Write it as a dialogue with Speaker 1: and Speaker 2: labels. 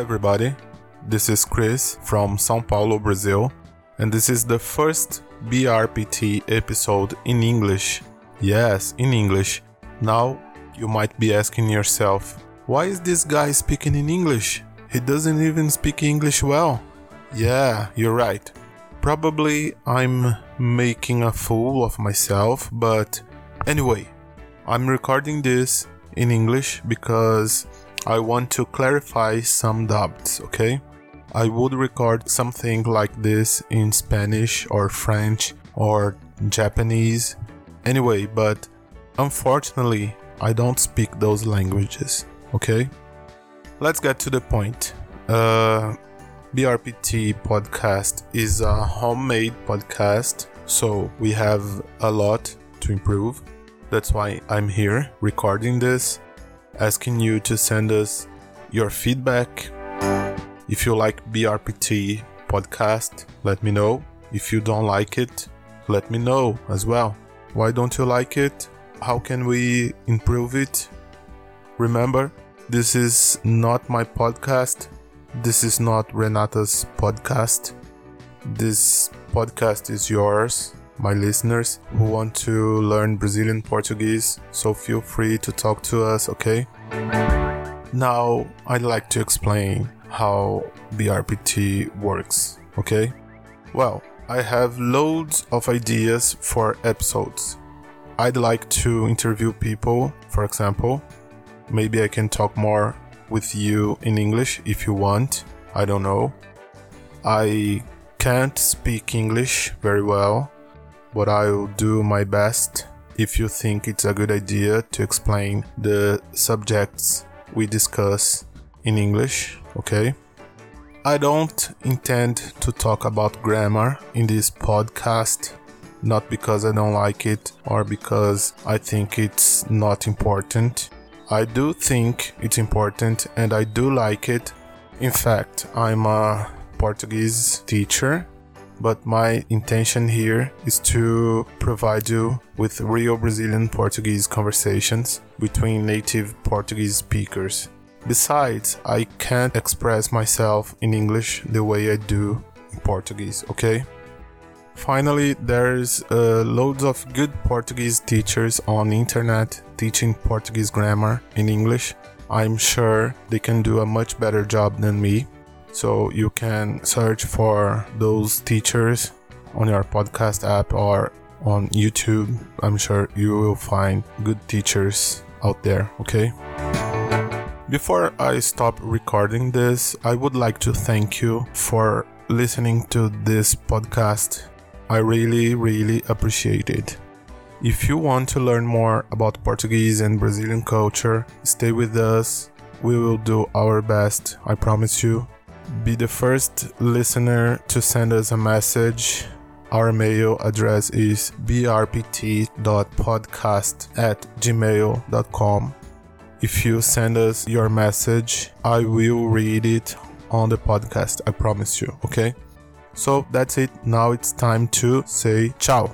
Speaker 1: Everybody. This is Chris from Sao Paulo, Brazil, and this is the first BRPT episode in English. Yes, in English. Now, you might be asking yourself, why is this guy speaking in English? He doesn't even speak English well. Yeah, you're right. Probably I'm making a fool of myself, but anyway, I'm recording this in English because I want to clarify some doubts, okay? I would record something like this in Spanish or French or Japanese anyway, but unfortunately, I don't speak those languages, okay? Let's get to the point. Uh, BRPT podcast is a homemade podcast, so we have a lot to improve. That's why I'm here recording this asking you to send us your feedback. If you like BRPT podcast, let me know. If you don't like it, let me know as well. Why don't you like it? How can we improve it? Remember, this is not my podcast. This is not Renata's podcast. This podcast is yours my listeners who want to learn Brazilian Portuguese, so feel free to talk to us, okay? Now, I'd like to explain how BRPT works, okay? Well, I have loads of ideas for episodes. I'd like to interview people, for example. Maybe I can talk more with you in English if you want. I don't know. I can't speak English very well, but I'll do my best if you think it's a good idea to explain the subjects we discuss in English, okay? I don't intend to talk about grammar in this podcast, not because I don't like it or because I think it's not important. I do think it's important and I do like it. In fact, I'm a Portuguese teacher but my intention here is to provide you with real Brazilian Portuguese conversations between native Portuguese speakers. Besides, I can't express myself in English the way I do in Portuguese, okay? Finally, there's uh, loads of good Portuguese teachers on internet teaching Portuguese grammar in English. I'm sure they can do a much better job than me. So you can search for those teachers on your podcast app or on YouTube. I'm sure you will find good teachers out there, okay? Before I stop recording this, I would like to thank you for listening to this podcast. I really, really appreciate it. If you want to learn more about Portuguese and Brazilian culture, stay with us. We will do our best, I promise you be the first listener to send us a message. Our mail address is brpt.podcast at gmail.com. If you send us your message, I will read it on the podcast. I promise you, okay? So that's it. Now it's time to say ciao.